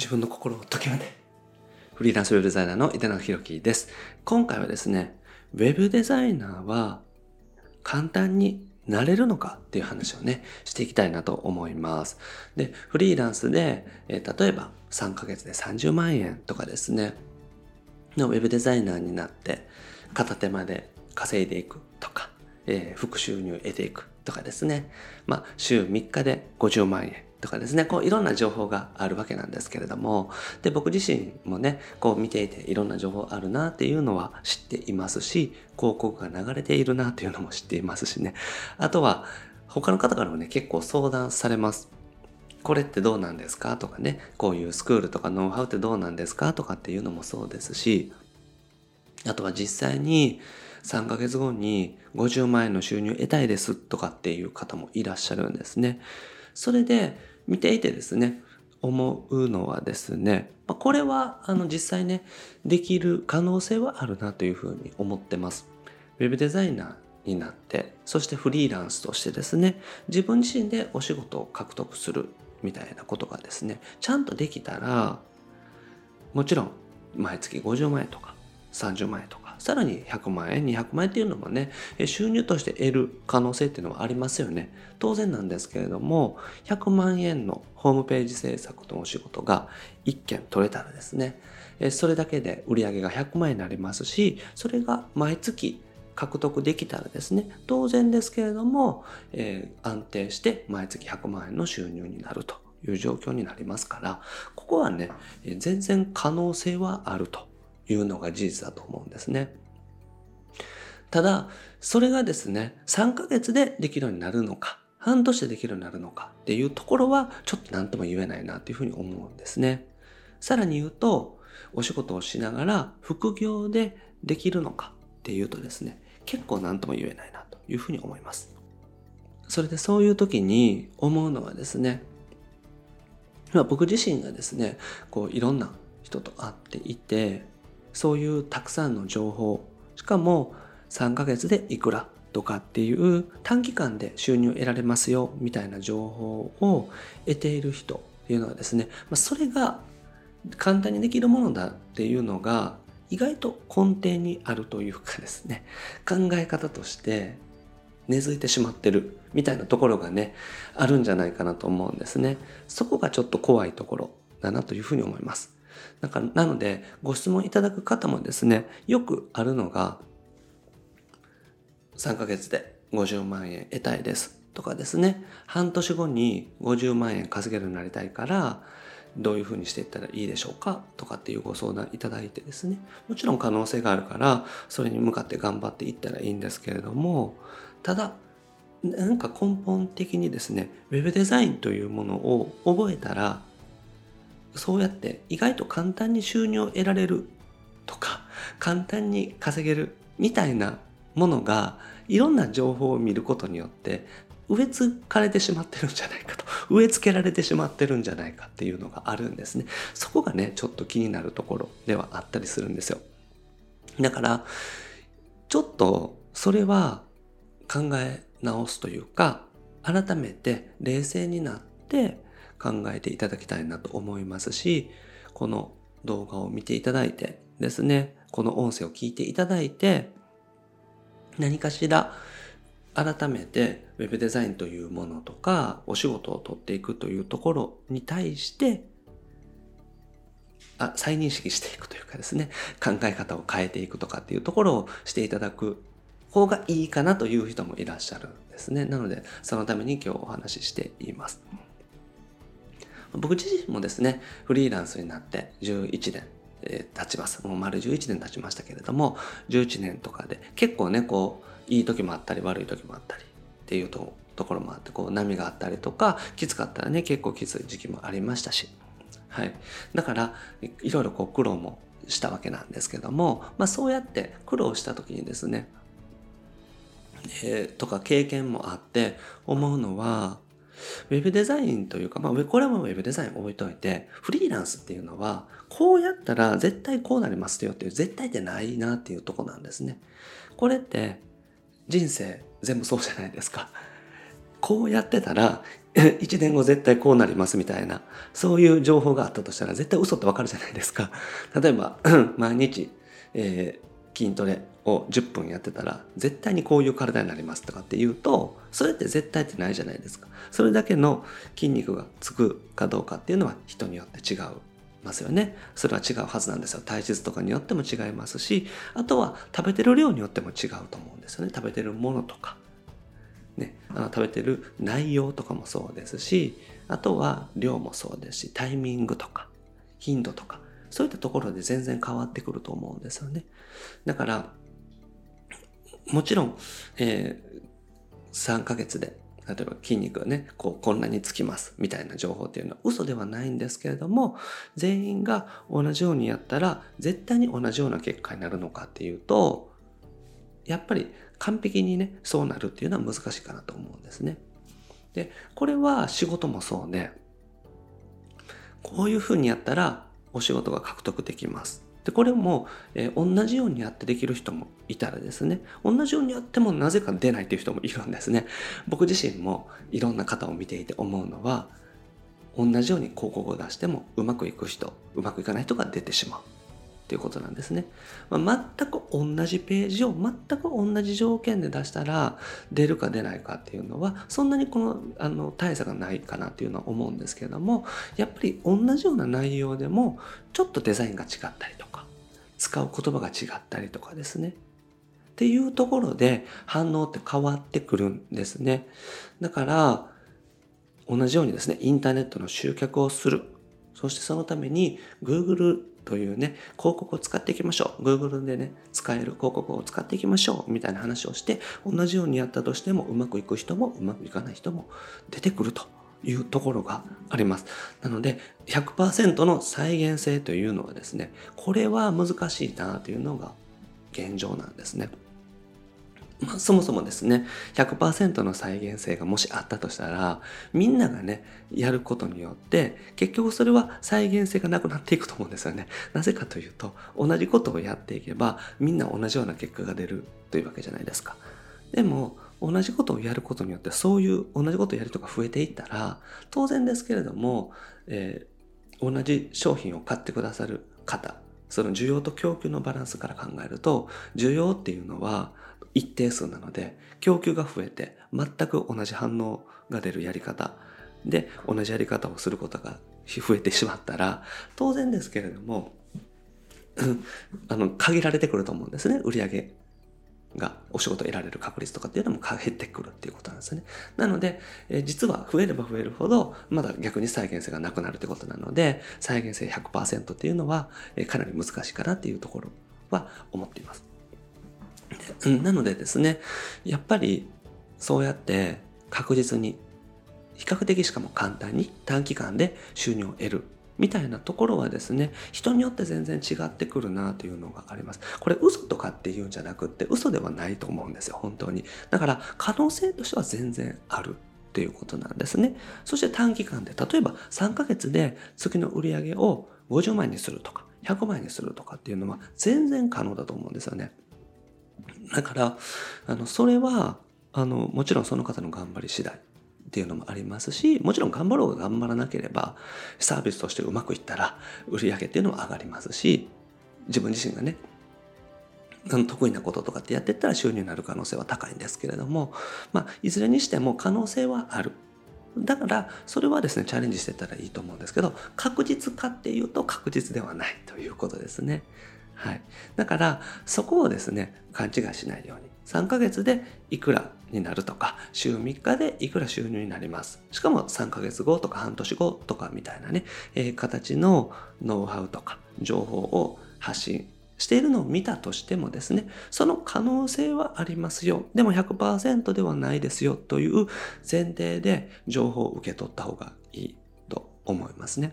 自分の心を解きめてフリーランスウェブデザイナーの井手中弘樹です今回はですねウェブデザイナーは簡単になれるのかっていう話をね、していきたいなと思います。で、フリーランスで、えー、例えば3ヶ月で30万円とかですね、のウェブデザイナーになって片手間で稼いでいくとか、えー、副収入を得ていくとかですね。まあ、週3日で50万円とかですね、こういろんな情報があるわけなんですけれども、で、僕自身もね、こう見ていていろんな情報あるなっていうのは知っていますし、広告が流れているなっていうのも知っていますしね。あとは、他の方からもね、結構相談されます。これってどうなんですかとかね、こういうスクールとかノウハウってどうなんですかとかっていうのもそうですし、あとは実際に3ヶ月後に50万円の収入得たいですとかっていう方もいらっしゃるんですね。それで見ていてですね、思うのはですね、これはあの実際ね、できる可能性はあるなというふうに思ってます。ウェブデザイナーになって、そしてフリーランスとしてですね、自分自身でお仕事を獲得するみたいなことがですね、ちゃんとできたら、もちろん毎月50万円とか30万円とかさらに100万円、200万円っていうのもね、収入として得る可能性っていうのはありますよね。当然なんですけれども、100万円のホームページ制作のお仕事が1件取れたらですね、それだけで売り上げが100万円になりますし、それが毎月獲得できたらですね、当然ですけれども、えー、安定して毎月100万円の収入になるという状況になりますから、ここはね、全然可能性はあるというのが事実だと思うんですね。ただ、それがですね、3ヶ月でできるようになるのか、半年でできるようになるのかっていうところはちょっと何とも言えないなっていうふうに思うんですね。さらに言うと、お仕事をしながら副業でできるのかっていうとですね、結構何とも言えないなというふうに思います。それでそういう時に思うのはですね、僕自身がですね、こういろんな人と会っていて、そういうたくさんの情報しかも3ヶ月でいくらとかっていう短期間で収入得られますよみたいな情報を得ている人っていうのはですね、まそれが簡単にできるものだっていうのが意外と根底にあるというかですね考え方として根付いてしまってるみたいなところがねあるんじゃないかなと思うんですね。そこがちょっと怖いところだなというふうに思います。だか、なので、ご質問いただく方もですね、よくあるのが、3ヶ月で50万円得たいですとかですね、半年後に50万円稼げるようになりたいから、どういうふうにしていったらいいでしょうかとかっていうご相談いただいてですね、もちろん可能性があるから、それに向かって頑張っていったらいいんですけれども、ただ、なんか根本的にですね、ウェブデザインというものを覚えたら、そうやって意外と簡単に収入を得られるとか簡単に稼げるみたいなものがいろんな情報を見ることによって植え付かれてしまってるんじゃないかと 植え付けられてしまってるんじゃないかっていうのがあるんですね。そこがねちょっと気になるところではあったりするんですよ。だからちょっとそれは考え直すというか改めて冷静になって考えていただきたいなと思いますし、この動画を見ていただいてですね、この音声を聞いていただいて、何かしら改めて web デザインというものとかお仕事を取っていくというところに対してあ再認識していくというかですね考え方を変えていくとかっていうところをしていただく方がいいかなという人もいらっしゃるんですね。なのでそのために今日お話ししています。僕自身もですね、フリーランスになって11年、えー、経ちます。もう丸11年経ちましたけれども、11年とかで結構ね、こう、いい時もあったり悪い時もあったりっていうとところもあって、こう波があったりとか、きつかったらね、結構きつい時期もありましたし、はい。だから、いろいろこう苦労もしたわけなんですけども、まあそうやって苦労した時にですね、えー、とか経験もあって思うのは、ウェブデザインというか、まあ、これはウェブデザイン置いといて、フリーランスっていうのは、こうやったら絶対こうなりますよっていう絶対ってないなっていうとこなんですね。これって人生全部そうじゃないですか。こうやってたら 1年後絶対こうなりますみたいなそういう情報があったとしたら絶対嘘ってわかるじゃないですか例えば 毎日、えー、筋トレを10分やってたら絶対にこういう体になりますとかって言うとそれって絶対ってないじゃないですかそれだけの筋肉がつくかどうかっていうのは人によって違うますよね。それは違うはずなんですよ。体質とかによっても違いますしあとは食べてる量によっても違うと思うんですよね。食べてるものとか。ね、あの食べてる内容とかもそうですしあとは量もそうですしタイミングとか頻度とかそういったところで全然変わってくると思うんですよね。だからもちろん、えー、3ヶ月で例えば筋肉がねこうこんなにつきますみたいな情報っていうのは嘘ではないんですけれども全員が同じようにやったら絶対に同じような結果になるのかっていうとやっぱり完璧にね、そうなるっていうのは難しいかなと思うんですね。で、これは仕事もそうで、こういうふうにやったらお仕事が獲得できます。で、これも、えー、同じようにやってできる人もいたらですね、同じようにやってもなぜか出ないっていう人もいるんですね。僕自身もいろんな方を見ていて思うのは、同じように広告を出してもうまくいく人、うまくいかない人が出てしまう。っていうことなんですね。まあ、全く同じページを全く同じ条件で出したら出るか出ないかっていうのはそんなにこのあの大差がないかなっていうのは思うんですけれどもやっぱり同じような内容でもちょっとデザインが違ったりとか使う言葉が違ったりとかですね。っていうところで反応って変わってくるんですね。だから同じようにですねインターネットの集客をするそしてそのために Google というね、広告を使っていきましょう。Google でね、使える広告を使っていきましょう。みたいな話をして、同じようにやったとしても、うまくいく人もうまくいかない人も出てくるというところがあります。なので、100%の再現性というのはですね、これは難しいなというのが現状なんですね。まあ、そもそもですね、100%の再現性がもしあったとしたら、みんながね、やることによって、結局それは再現性がなくなっていくと思うんですよね。なぜかというと、同じことをやっていけば、みんな同じような結果が出るというわけじゃないですか。でも、同じことをやることによって、そういう同じことをやる人が増えていったら、当然ですけれども、えー、同じ商品を買ってくださる方、その需要と供給のバランスから考えると、需要っていうのは、一定数なので供給が増えて全く同じ反応が出るやり方で同じやり方をすることが増えてしまったら当然ですけれどもあの限られてくると思うんですね売上がお仕事得られる確率とかっていうのも減ってくるっていうことなんですね。なので、え実は増えれば増えるほど、まだ逆に再現性がなくなるってことなので、再現性100%っていうのは、えかなり難しいかなっていうところは思っています。なのでですね、やっぱりそうやって確実に比較的しかも簡単に短期間で収入を得るみたいなところはですね、人によって全然違ってくるなというのがあります。これ嘘とかっていうんじゃなくって嘘ではないと思うんですよ、本当に。だから可能性としては全然あるっていうことなんですね。そして短期間で、例えば3ヶ月で月の売り上げを50万にするとか、100万にするとかっていうのは全然可能だと思うんですよね。だから、あの、それは、あの、もちろんその方の頑張り次第っていうのもありますし、もちろん頑張ろうが頑張らなければ、サービスとしてうまくいったら、売り上げっていうのは上がりますし、自分自身がね、得意なこととかってやってったら収入になる可能性は高いんですけれども、まあ、いずれにしても可能性はある。だから、それはですね、チャレンジしてたらいいと思うんですけど、確実かっていうと確実ではないということですね。はい。だから、そこをですね、勘違いしないように。3ヶ月でいくらになるとか、週3日でいくら収入になります。しかも3ヶ月後とか半年後とかみたいなね、えー、形のノウハウとか情報を発信しているのを見たとしてもですね、その可能性はありますよ。でも100%ではないですよという前提で情報を受け取った方がいいと思いますね。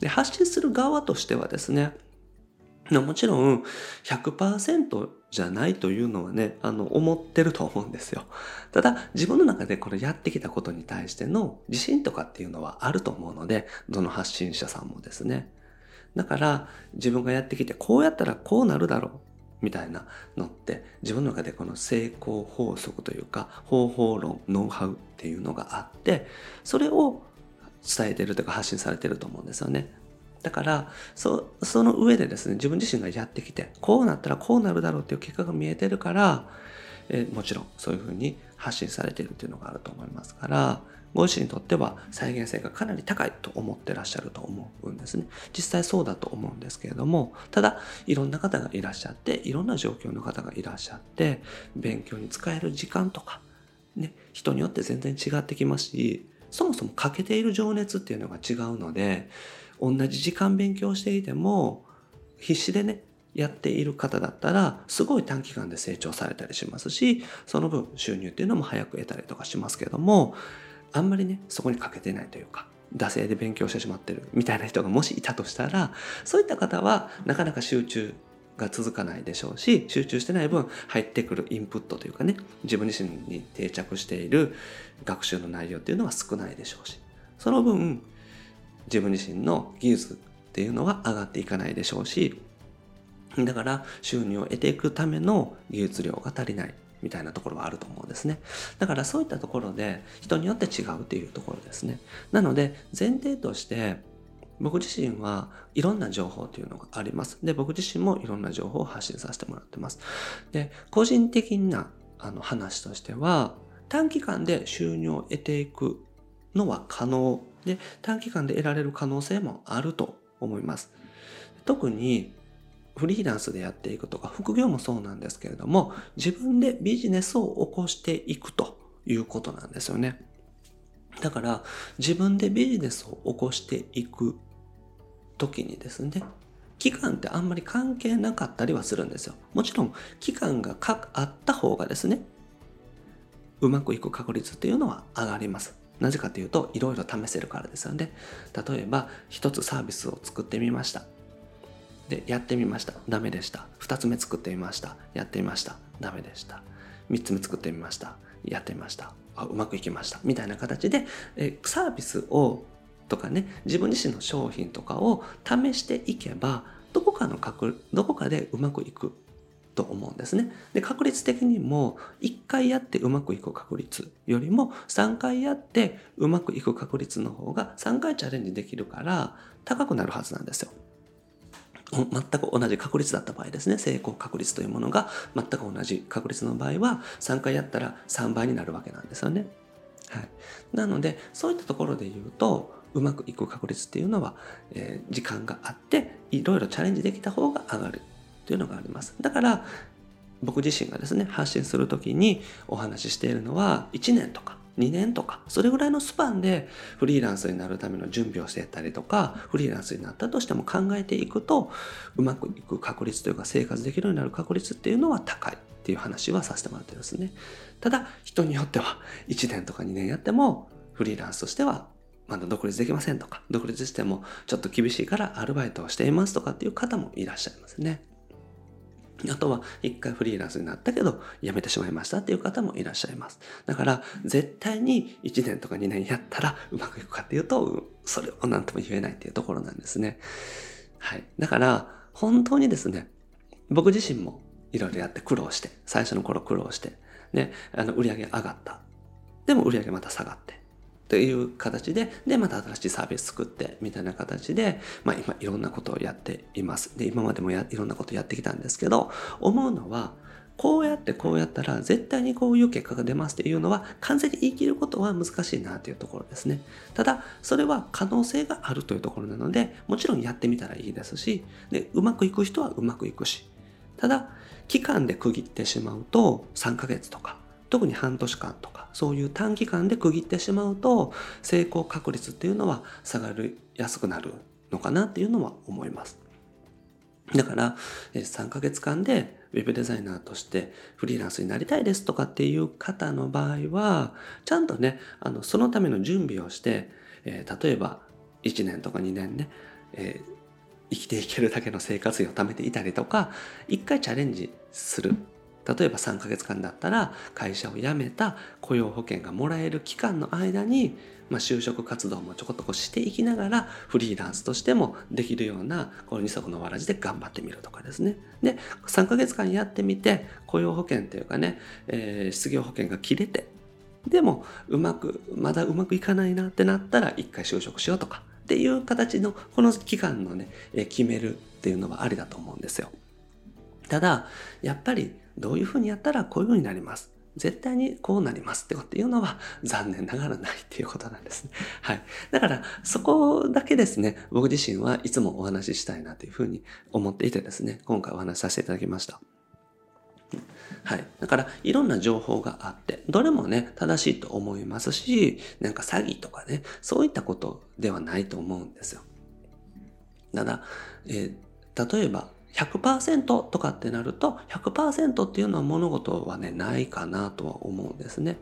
で発信する側としてはですね、もちろん100%じゃないというのはね、あの、思ってると思うんですよ。ただ、自分の中でこれやってきたことに対しての自信とかっていうのはあると思うので、どの発信者さんもですね。だから、自分がやってきて、こうやったらこうなるだろう。みたいなのって自分の中でこの成功法則というか方法論ノウハウっていうのがあってそれを伝えてるというか発信されてると思うんですよね。だからそその上でですね自分自身がやってきてこうなったらこうなるだろうっていう結果が見えてるから、えもちろんそういうふうに発信されてるっていうのがあると思いますからご自身にとっては再現性がかなり高いと思ってらっしゃると思うんですね。実際そうだと思うんですけれども、ただいろんな方がいらっしゃって、いろんな状況の方がいらっしゃって、勉強に使える時間とか、ね、人によって全然違ってきますし、そもそも欠けている情熱っていうのが違うので、同じ時間勉強していても、必死でね、やっている方だったら、すごい短期間で成長されたりしますし、その分収入っていうのも早く得たりとかしますけども、あんまりねそこに欠けてないというか惰性で勉強してしまってるみたいな人がもしいたとしたらそういった方はなかなか集中が続かないでしょうし集中してない分入ってくるインプットというかね自分自身に定着している学習の内容っていうのは少ないでしょうしその分自分自身の技術っていうのは上がっていかないでしょうしだから収入を得ていくための技術量が足りないみたいなところはあると思うんですね。だからそういったところで人によって違うっていうところですね。なので前提として僕自身はいろんな情報というのがあります。で、僕自身もいろんな情報を発信させてもらってます。で、個人的なあの話としては短期間で収入を得ていくのは可能で短期間で得られる可能性もあると思います。特にフリーランスでやっていくとか、副業もそうなんですけれども、自分でビジネスを起こしていくということなんですよね。だから、自分でビジネスを起こしていく時にですね、期間ってあんまり関係なかったりはするんですよ。もちろん、期間があった方がですね、うまくいく確率っていうのは上がります。なぜかというと、いろいろ試せるからですよね。例えば、一つサービスを作ってみました。でやってみましたダメでした2つ目作ってみましたやってみましたダメでした3つ目作ってみましたやってみましたあうまくいきましたみたいな形でえサービスをとかね自分自身の商品とかを試していけばどこかの確どこかでうまくいくと思うんですね。で確率的にも1回やってうまくいく確率よりも3回やってうまくいく確率の方が3回チャレンジできるから高くなるはずなんですよ。全く同じ確率だった場合ですね成功確率というものが全く同じ確率の場合は3回やったら3倍になるわけなんですよね。はい、なのでそういったところで言うとうまくいく確率っていうのは、えー、時間があっていろいろチャレンジできた方が上がるというのがあります。だから僕自身がですね発信する時にお話ししているのは1年とか2年とか、それぐらいのスパンでフリーランスになるための準備をしていったりとか、フリーランスになったとしても考えていくと、うまくいく確率というか生活できるようになる確率っていうのは高いっていう話はさせてもらってですね。ただ、人によっては1年とか2年やっても、フリーランスとしてはまだ独立できませんとか、独立してもちょっと厳しいからアルバイトをしていますとかっていう方もいらっしゃいますね。あとは一回フリーランスになったけど辞めてしまいましたっていう方もいらっしゃいます。だから絶対に1年とか2年やったらうまくいくかっていうとそれを何とも言えないっていうところなんですね。はい。だから本当にですね、僕自身もいろいろやって苦労して、最初の頃苦労して、ね、あの売り上げ上がった。でも売り上げまた下がって。という形で、で、また新しいサービス作って、みたいな形で、まあ今いろんなことをやっています。で、今までもいろんなことやってきたんですけど、思うのは、こうやってこうやったら絶対にこういう結果が出ますっていうのは完全に言い切ることは難しいなというところですね。ただ、それは可能性があるというところなので、もちろんやってみたらいいですし、でうまくいく人はうまくいくし、ただ、期間で区切ってしまうと3ヶ月とか特に半年間とかそういう短期間で区切ってしまうと成功確率っていうのは下がりやすくなるのかなっていうのは思います。だから3ヶ月間で web デザイナーとしてフリーランスになりたいですとかっていう方の場合はちゃんとねあのそのための準備をして、えー、例えば1年とか2年ね、えー、生きていけるだけの生活費を貯めていたりとか一回チャレンジする例えば3ヶ月間だったら会社を辞めた雇用保険がもらえる期間の間にまあ、就職活動もちょこっとこうしていきながらフリーランスとしてもできるようなこの二足のわらじで頑張ってみるとかですねで3ヶ月間やってみて雇用保険っていうかね、えー、失業保険が切れてでもうまくまだうまくいかないなってなったら一回就職しようとかっていう形のこの期間のね、え決めるっていうのはありだと思うんですよ。ただやっぱりどういうふうにやったらこういうふうになります。絶対にこうなりますってこというのは残念ながらないっていうことなんですね。はい。だからそこだけですね、僕自身はいつもお話ししたいなというふうに思っていてですね、今回お話しさせていただきました。はい。だから、いろんな情報があって、どれもね、正しいと思いますし、なんか詐欺とかね、そういったことではないと思うんですよ。ただ、えー、例えば、100%とかってなると、100%っていうのは物事はね、ないかなとは思うんですね。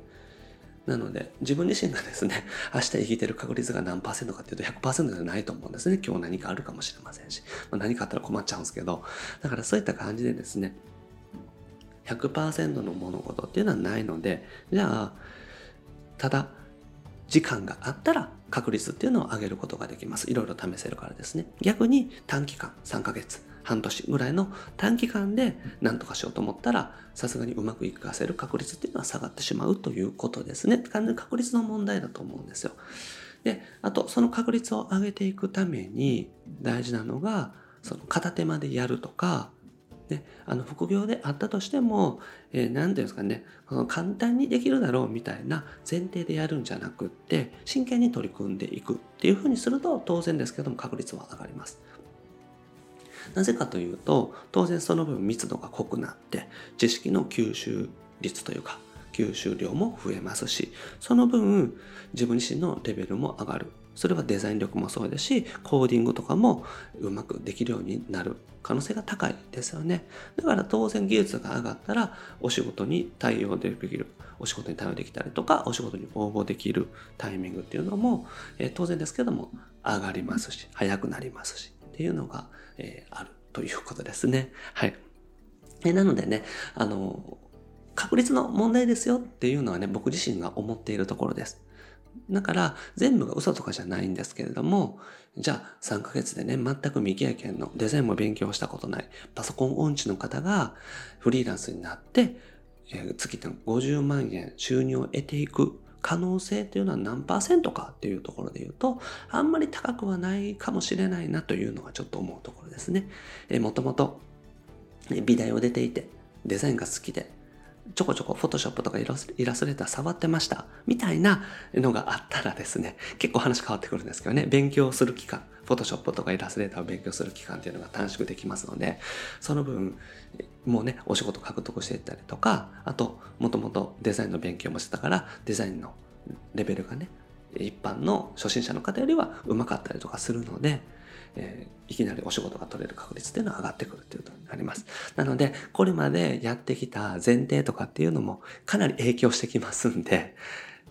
なので、自分自身がですね、明日生きてる確率が何パーセントかっていうと100%じゃないと思うんですね。今日何かあるかもしれませんし、まあ、何かあったら困っちゃうんですけど、だからそういった感じでですね、100%の物事っていうのはないので、じゃあ、ただ、時間があったら確率っていうのを上げることができます。いろいろ試せるからですね。逆に短期間、3ヶ月、半年ぐらいの短期間で何とかしようと思ったら、さすがにうまくいかせる確率っていうのは下がってしまうということですね。完全に確率の問題だと思うんですよ。で、あと、その確率を上げていくために大事なのが、その片手間でやるとか、ね、あの副業であったとしても、えー、て言うんですかね、簡単にできるだろうみたいな前提でやるんじゃなくって、真剣に取り組んでいくっていうふうにすると当然ですけども確率は上がります。なぜかというと、当然その分密度が濃くなって、知識の吸収率というか、吸収量も増えますし、その分自分自身のレベルも上がる。それはデザイン力もそうですし、コーディングとかもうまくできるようになる可能性が高いですよね。だから当然技術が上がったらお仕事に対応できる。お仕事に対応できたりとか、お仕事に応募できるタイミングっていうのも、えー、当然ですけども上がりますし、早くなりますしっていうのが、えー、あるということですね。はい。えなのでね、あの、確率の問題ですよっていうのはね、僕自身が思っているところです。だから全部が嘘とかじゃないんですけれども、じゃあ3ヶ月でね、全く未経験のデザインも勉強したことないパソコン音痴の方がフリーランスになって、えー、月50万円収入を得ていく可能性っていうのは何パーセントかっていうところで言うと、あんまり高くはないかもしれないなというのがちょっと思うところですね。えー、もともと美大を出ていて、デザインが好きで、ちょこちょこフォトショップとかイラストレーター触ってました。みたいなのがあったらですね、結構話変わってくるんですけどね、勉強する期間、フォトショップとかイラストレーターを勉強する期間っていうのが短縮できますので、その分、もうね、お仕事獲得していったりとか、あと、もともとデザインの勉強もしてたから、デザインのレベルがね、一般の初心者の方よりは上手かったりとかするので、えー、いきなりお仕事が取れる確率っていうのは上がってくるっていうことになります。なので、これまでやってきた前提とかっていうのもかなり影響してきますんで、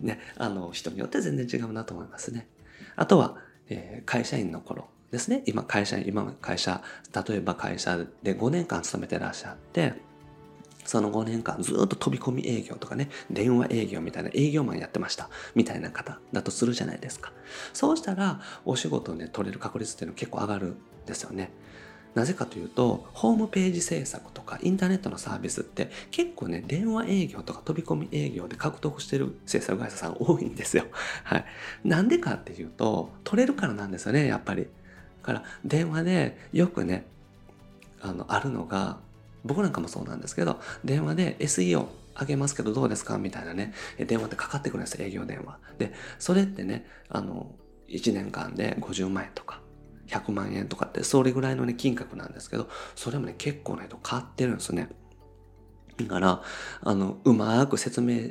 ね、あの、人によって全然違うなと思いますね。あとは、えー、会社員の頃ですね。今会社、今会社、例えば会社で5年間勤めてらっしゃって、その5年間ずっと飛び込み営業とかね、電話営業みたいな営業マンやってました。みたいな方だとするじゃないですか。そうしたら、お仕事をね、取れる確率っていうのは結構上がるんですよね。なぜかというと、ホームページ制作とかインターネットのサービスって結構ね、電話営業とか飛び込み営業で獲得してる制作会社さん多いんですよ。はい。なんでかっていうと、取れるからなんですよね、やっぱり。から、電話でよくね、あの、あるのが、僕なんかもそうなんですけど、電話で SEO あげますけどどうですかみたいなね、電話ってかかってくるんですよ、営業電話。で、それってね、あの、1年間で50万円とか、100万円とかって、それぐらいのね、金額なんですけど、それもね、結構ね、と変わってるんですね。だから、あの、うまく説明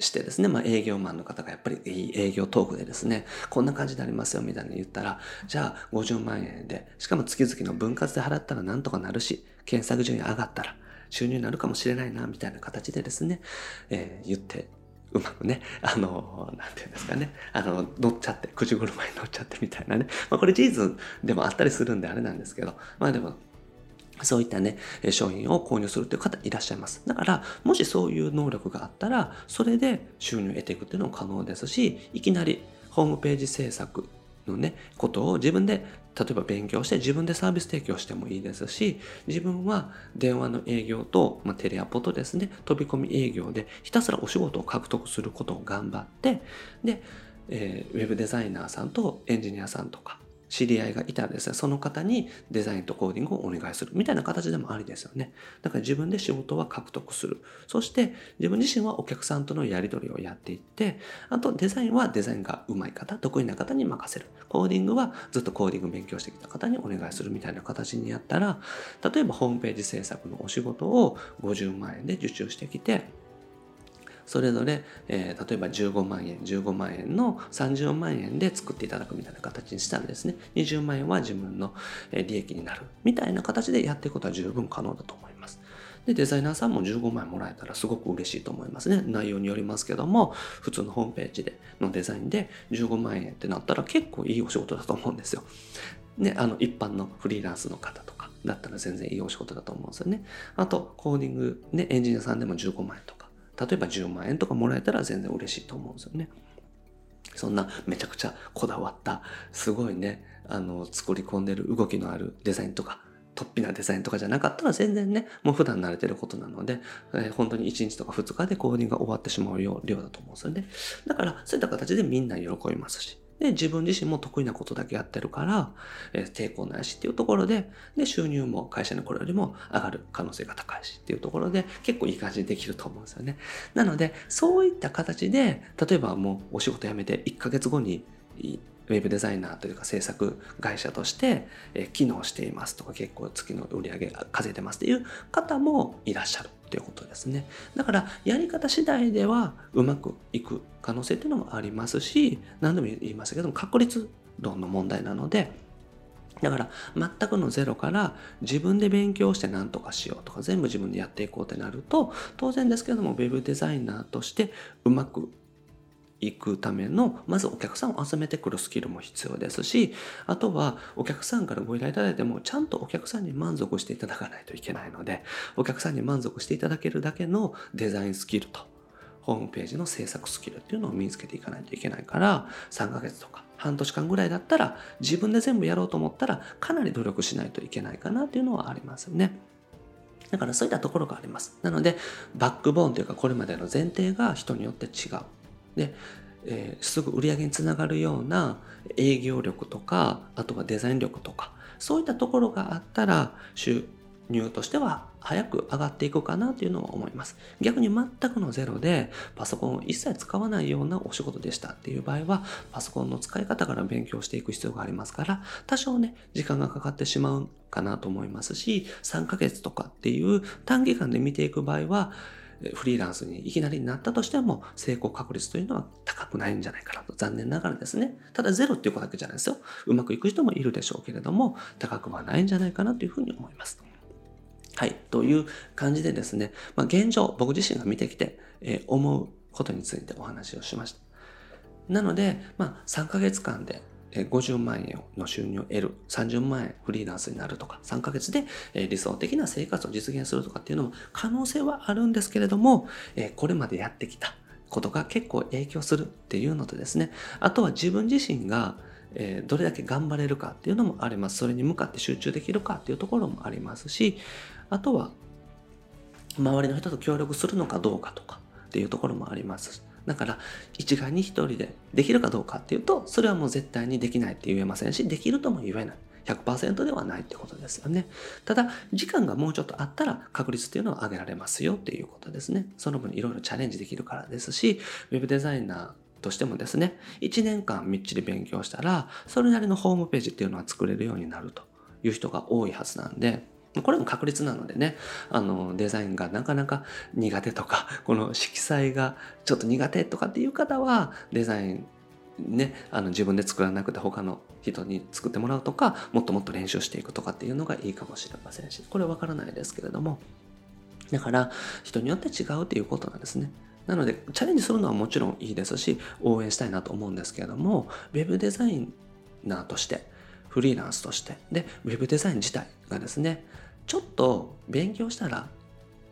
してですね、まあ営業マンの方がやっぱりいい営業トークでですね、こんな感じになりますよみたいな言ったら、じゃあ50万円で、しかも月々の分割で払ったらなんとかなるし、検索順位上がったら収入になるかもしれないな、みたいな形でですね、えー、言って、うまくね、あの、なんていうんですかね、あの、乗っちゃって、口車に乗っちゃってみたいなね。まあこれ事実でもあったりするんであれなんですけど、まあでも、そういったね、商品を購入するという方いらっしゃいます。だから、もしそういう能力があったら、それで収入を得ていくっていうのも可能ですし、いきなりホームページ制作のね、ことを自分で例えば勉強して自分でサービス提供してもいいですし、自分は電話の営業と、まあ、テレアポとですね、飛び込み営業でひたすらお仕事を獲得することを頑張って、で、えー、ウェブデザイナーさんとエンジニアさんとか、知り合いがいたらですね、その方にデザインとコーディングをお願いするみたいな形でもありですよね。だから自分で仕事は獲得する。そして自分自身はお客さんとのやり取りをやっていって、あとデザインはデザインが上手い方、得意な方に任せる。コーディングはずっとコーディング勉強してきた方にお願いするみたいな形にやったら、例えばホームページ制作のお仕事を50万円で受注してきて、それぞれ、えー、例えば15万円、15万円の30万円で作っていただくみたいな形にしたらですね、20万円は自分の利益になるみたいな形でやっていくことは十分可能だと思います。で、デザイナーさんも15万円もらえたらすごく嬉しいと思いますね。内容によりますけども、普通のホームページでのデザインで15万円ってなったら結構いいお仕事だと思うんですよ。ね、あの一般のフリーランスの方とかだったら全然いいお仕事だと思うんですよね。あと、コーディング、ね、エンジニアさんでも15万円とか。例えば10万円とかもらえたら全然嬉しいと思うんですよね。そんなめちゃくちゃこだわった、すごいね、あの、作り込んでる動きのあるデザインとか、突飛なデザインとかじゃなかったら全然ね、もう普段慣れてることなので、えー、本当に1日とか2日でコーディングが終わってしまう量だと思うんですよね。だから、そういった形でみんな喜びますし。で、自分自身も得意なことだけやってるから、えー、抵抗ないしっていうところで、で、収入も会社の頃よりも上がる可能性が高いしっていうところで、結構いい感じにできると思うんですよね。なので、そういった形で、例えばもうお仕事辞めて1ヶ月後に、ウェブデザイナーというか制作会社として、え機能していますとか結構月の売り上げ稼いでますっていう方もいらっしゃるっていうことですね。だからやり方次第ではうまくいく可能性っていうのもありますし、何度も言いましたけども確率論の問題なので、だから全くのゼロから自分で勉強して何とかしようとか全部自分でやっていこうってなると当然ですけども web デザイナーとしてうまく行くための、まずお客さんを集めてくるスキルも必要ですし、あとはお客さんからご依頼いただいても、ちゃんとお客さんに満足していただかないといけないので、お客さんに満足していただけるだけのデザインスキルと、ホームページの制作スキルっていうのを身につけていかないといけないから、3ヶ月とか半年間ぐらいだったら、自分で全部やろうと思ったら、かなり努力しないといけないかなっていうのはありますよね。だからそういったところがあります。なので、バックボーンというかこれまでの前提が人によって違う。で、えー、すぐ売り上げにつながるような営業力とか、あとはデザイン力とか、そういったところがあったら、収入としては早く上がっていくかなというのは思います。逆に全くのゼロでパソコンを一切使わないようなお仕事でしたっていう場合はパソコンの使い方から勉強していく必要がありますから多少ね時間がかかってしまうかなと思いますし3ヶ月とかっていう短期間で見ていく場合はフリーランスにいきなりなったとしても成功確率というのは高くないんじゃないかなと。残念ながらですね。ただゼロっていうことだけじゃないですよ。うまくいく人もいるでしょうけれども高くはないんじゃないかなというふうに思います。はい。という感じでですね、まあ、現状、僕自身が見てきて、えー、思うことについてお話をしました。なので、まあ、3ヶ月間で50万円の収入を得る、30万円フリーランスになるとか、3ヶ月で理想的な生活を実現するとかっていうのも可能性はあるんですけれども、これまでやってきたことが結構影響するっていうのとですね、あとは自分自身がどれだけ頑張れるかっていうのもあります。それに向かって集中できるかっていうところもありますし、あとは周りの人と協力するのかどうかとかっていうところもあります。だから一概に一人でできるかどうかっていうとそれはもう絶対にできないって言えませんしできるとも言えない。100%ではないってことですよね。ただ時間がもうちょっとあったら確率っていうのは上げられますよっていうことですね。その分いろいろチャレンジできるからですしウェブデザイナーとしてもですね1年間みっちり勉強したらそれなりのホームページっていうのは作れるようになるという人が多いはずなんでこれも確率なのでね、あの、デザインがなかなか苦手とか、この色彩がちょっと苦手とかっていう方は、デザインね、あの自分で作らなくて他の人に作ってもらうとか、もっともっと練習していくとかっていうのがいいかもしれませんし、これわからないですけれども、だから人によって違うっていうことなんですね。なので、チャレンジするのはもちろんいいですし、応援したいなと思うんですけれども、ウェブデザイナーとして、フリーランスとして、で、ウェブデザイン自体がですね、ちょっと勉強したら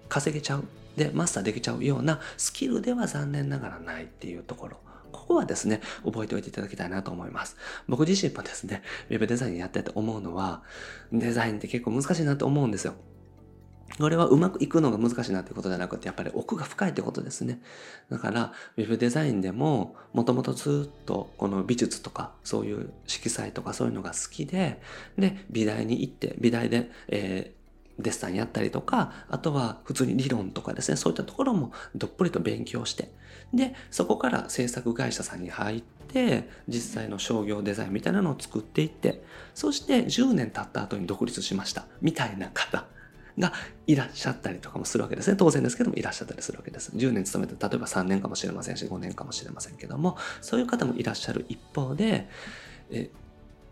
稼げちゃう。で、マスターできちゃうようなスキルでは残念ながらないっていうところここはですね、覚えておいていただきたいなと思います。僕自身もですね、ウェブデザインやってて思うのは、デザインって結構難しいなと思うんですよ。これはうまくいくのが難しいなってことじゃなくて、やっぱり奥が深いってことですね。だから、ウェブデザインでも、もともとずっとこの美術とか、そういう色彩とかそういうのが好きで、で、美大に行って、美大で、えー、デッサンやったりとか、あとは普通に理論とかですね、そういったところもどっぷりと勉強して、で、そこから制作会社さんに入って、実際の商業デザインみたいなのを作っていって、そして10年経った後に独立しました、みたいな方。がいらっしゃったりとかもするわけですね。当然ですけどもいらっしゃったりするわけです。10年勤めて例えば3年かもしれませんし5年かもしれませんけどもそういう方もいらっしゃる一方でえ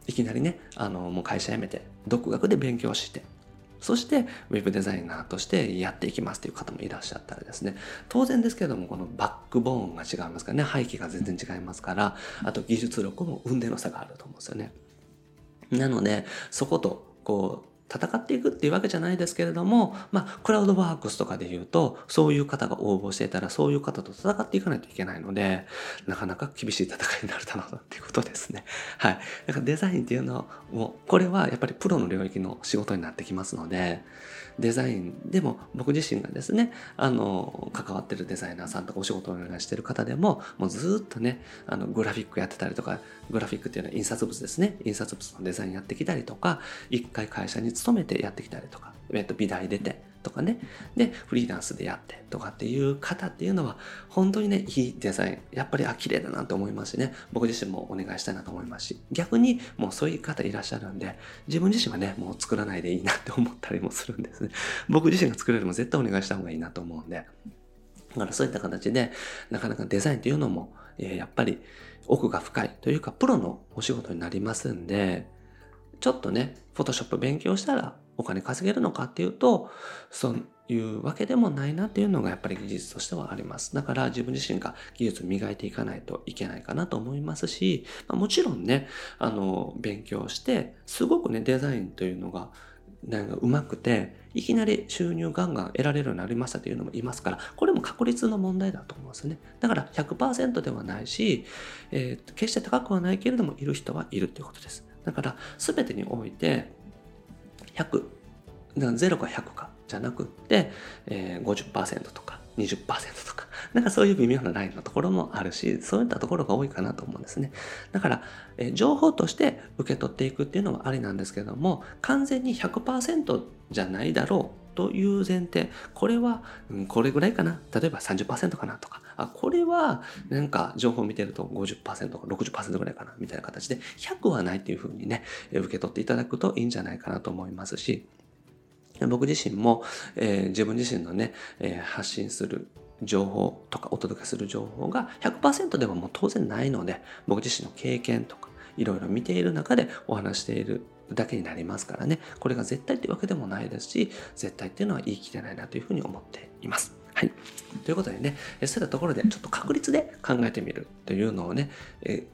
いきなりねあのもう会社辞めて独学で勉強してそしてウェブデザイナーとしてやっていきますという方もいらっしゃったらですね当然ですけれどもこのバックボーンが違いますからね背景が全然違いますからあと技術力も運転の差があると思うんですよね。なのでそことこう戦っていくっていうわけじゃないですけれども、まあ、クラウドワークスとかで言うと、そういう方が応募していたら、そういう方と戦っていかないといけないので、なかなか厳しい戦いになるだろうなっていうことですね。はい。だからデザインっていうのを、これはやっぱりプロの領域の仕事になってきますので、デザインでも僕自身がですね、あの、関わってるデザイナーさんとかお仕事をお願いしてる方でも、もうずっとね、あの、グラフィックやってたりとか、グラフィックっていうのは印刷物ですね。印刷物のデザインやってきたりとか、一回会社に勤めてやってきたりとか、えっと、美大出てとかね。で、フリーランスでやってとかっていう方っていうのは、本当にね、いいデザイン、やっぱり、あ、綺麗だなと思いますしね、僕自身もお願いしたいなと思いますし、逆にもうそういう方いらっしゃるんで、自分自身はね、もう作らないでいいなって思ったりもするんですね。僕自身が作れるも絶対お願いした方がいいなと思うんで。だからそういった形で、なかなかデザインっていうのも、えー、やっぱり奥が深いというか、プロのお仕事になりますんで、ちょっとね、フォトショップ勉強したらお金稼げるのかっていうと、そういうわけでもないなっていうのがやっぱり技術としてはあります。だから自分自身が技術を磨いていかないといけないかなと思いますし、まあ、もちろんね、あの、勉強して、すごくね、デザインというのが、なんか上手くて、いきなり収入ガンガン得られるようになりましたというのもいますから、これも確率の問題だと思うんですね。だから100%ではないし、えー、決して高くはないけれども、いる人はいるということです。だから、全てにおいて、100、0か100かじゃなくって、えー、50%とか20%とか、なんかそういう微妙なラインのところもあるし、そういったところが多いかなと思うんですね。だから、えー、情報として受け取っていくっていうのはありなんですけども、完全に100%じゃないだろうという前提、これは、うん、これぐらいかな。例えば30%かなとか、あ、これはなんか情報を見てると50%か60%ぐらいかなみたいな形で、100はないっていうふうにね、受け取っていただくといいんじゃないかなと思いますし、僕自身も、えー、自分自身のね、えー、発信する情報とかお届けする情報が100%ではもう当然ないので、僕自身の経験とかいろいろ見ている中でお話しているだけになりますからね、これが絶対ってわけでもないですし、絶対っていうのは言い切れないなというふうに思っています。はい。ということでね、そういったところでちょっと確率で考えてみるというのをね、え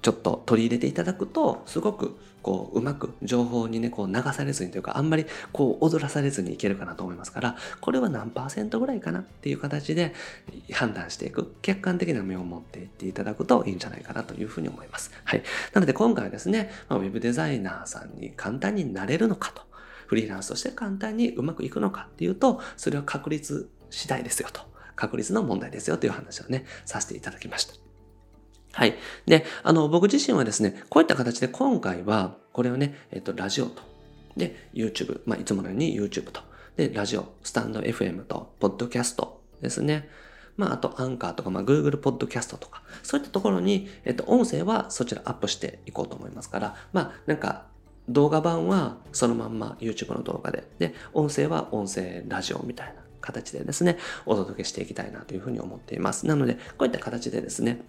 ちょっと取り入れていただくと、すごくこう、うまく情報にね、こう流されずにというか、あんまりこう踊らされずにいけるかなと思いますから、これは何パーセントぐらいかなっていう形で判断していく、客観的な目を持っていっていただくといいんじゃないかなというふうに思います。はい。なので今回はですね、まあ、ウェブデザイナーさんに簡単になれるのかと、フリーランスとして簡単にうまくいくのかっていうと、それは確率次第ですよと。確率の問題ですよという話をね、させていただきました。はい。で、あの、僕自身はですね、こういった形で今回は、これをね、えっと、ラジオと、で、YouTube、まあ、いつものように YouTube と、で、ラジオ、スタンド FM と、ポッドキャストですね。まあ、あと、アンカーとか、まあ、Google ポッドキャストとか、そういったところに、えっと、音声はそちらアップしていこうと思いますから、まあ、なんか、動画版はそのまんま YouTube の動画で、で、音声は音声ラジオみたいな形でですね、お届けしていきたいなというふうに思っています。なので、こういった形でですね、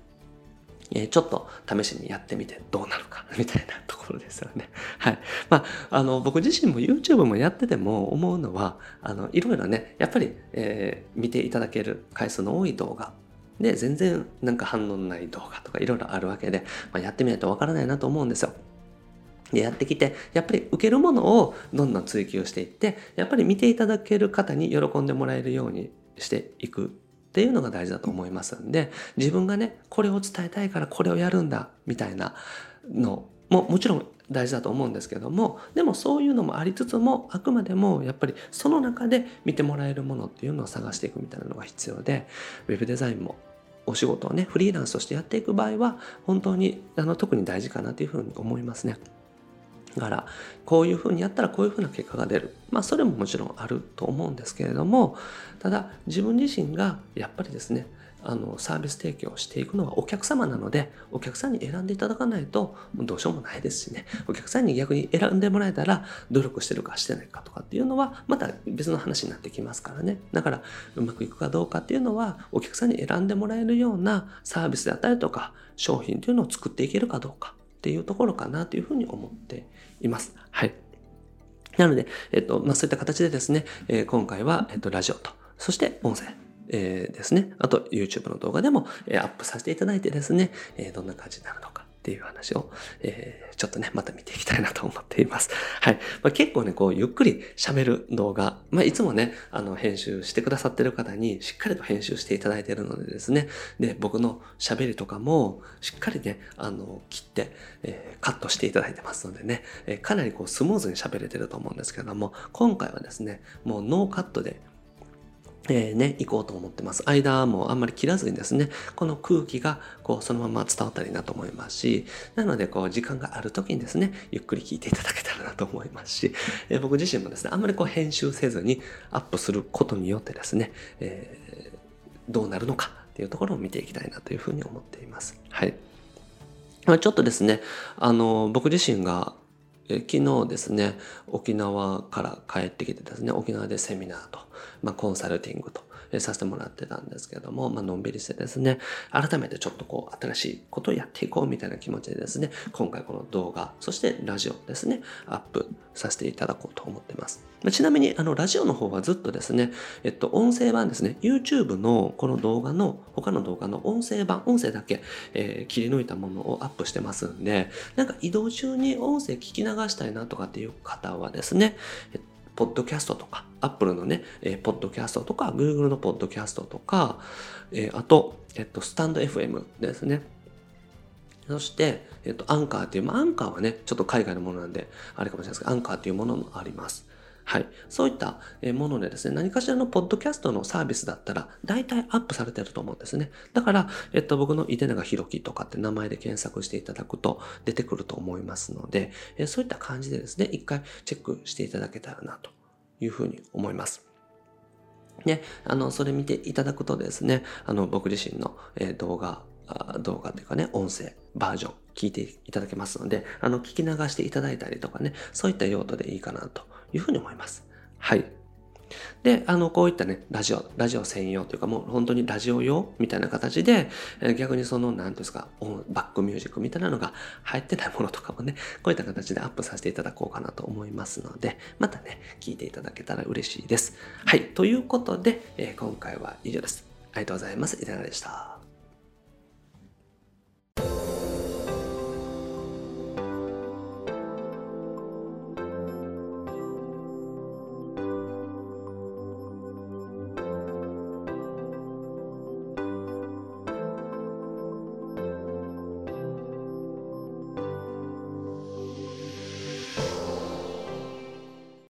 えちょっと試しにやってみてどうなるか、みたいなところですよね。はい。まあ、あの、僕自身も YouTube もやってても思うのは、あの、いろいろね、やっぱり、えー、見ていただける回数の多い動画、で、全然なんか反応のない動画とかいろいろあるわけで、まあ、やってみないとわからないなと思うんですよ。で、やってきて、やっぱり受けるものをどんどん追求していって、やっぱり見ていただける方に喜んでもらえるようにしていくっていうのが大事だと思いますんで、自分がね、これを伝えたいからこれをやるんだ、みたいなのももちろん大事だと思うんですけどもでもそういうのもありつつもあくまでもやっぱりその中で見てもらえるものっていうのを探していくみたいなのが必要でウェブデザインもお仕事をねフリーランスとしてやっていく場合は本当にあの特に大事かなというふうに思いますね。だからこういうふうにやったらこういうふうな結果が出る。まあそれももちろんあると思うんですけれどもただ自分自身がやっぱりですねあのサービス提供していくのはお客様なのでお客さんに選んでいただかないとどうしようもないですしね。お客さんに逆に選んでもらえたら努力してるかしてないかとかっていうのはまた別の話になってきますからね。だからうまくいくかどうかっていうのはお客さんに選んでもらえるようなサービスであったりとか商品というのを作っていけるかどうか。っていうところかなというふうに思っています。はい。なので、えっと、まあ、そういった形でですね、えー、今回は、えっと、ラジオと、そして音声、えー、ですね、あと YouTube の動画でも、えー、アップさせていただいてですね、えー、どんな感じになるのかっていう話を、えー、ちょっとね、また見ていきたいなと思っています。はい。まあ、結構ね、こう、ゆっくり喋る動画、まあ、いつもね、あの、編集してくださってる方に、しっかりと編集していただいているのでですね、で、僕の喋りとかも、しっかりね、あの、切って、えー、カットしていただいてますのでね、えー、かなりこう、スムーズに喋れてると思うんですけども、今回はですね、もうノーカットで、えー、ね、行こうと思ってます。間もあんまり切らずにですね、この空気がこうそのまま伝わったらいいなと思いますし、なのでこう時間がある時にですね、ゆっくり聞いていただけたらなと思いますし、えー、僕自身もですね、あんまりこう編集せずにアップすることによってですね、えー、どうなるのかっていうところを見ていきたいなというふうに思っています。はい。ちょっとですね、あの、僕自身が昨日ですね、沖縄から帰ってきてですね、沖縄でセミナーと、まあ、コンサルティングと、させてもらってたんですけども、まあのんびりしてですね、改めてちょっとこう、新しいことをやっていこうみたいな気持ちでですね、今回この動画、そしてラジオですね、アップさせていただこうと思ってます。ちなみに、あの、ラジオの方はずっとですね、えっと、音声版ですね、YouTube のこの動画の、他の動画の音声版、音声だけ、えー、切り抜いたものをアップしてますんで、なんか移動中に音声聞き流したいなとかっていう方はですね、えっポッドキャストとか、Apple のね、えー、ポッドキャストとか、Google のポッドキャストとか、えー、あと、えっと、スタンド FM ですね。そして、えっと、アンカーっていう、まあ、アンカーはね、ちょっと海外のものなんで、あれかもしれないですけど、アンカーっていうものもあります。はい。そういったものでですね、何かしらのポッドキャストのサービスだったら、大体アップされてると思うんですね。だから、えっと、僕の井手永弘樹とかって名前で検索していただくと出てくると思いますので、えそういった感じでですね、一回チェックしていただけたらなというふうに思います。ね、あの、それ見ていただくとですね、あの、僕自身の、え動画、動画というかね、音声、バージョン、聞いていただけますので、あの、聞き流していただいたりとかね、そういった用途でいいかなというふうに思います。はい。で、あの、こういったね、ラジオ、ラジオ専用というか、もう本当にラジオ用みたいな形で、え逆にその、なんですか、バックミュージックみたいなのが入ってないものとかもね、こういった形でアップさせていただこうかなと思いますので、またね、聞いていただけたら嬉しいです。はい、ということで、えー、今回は以上です。ありがとうございます。いかがでした。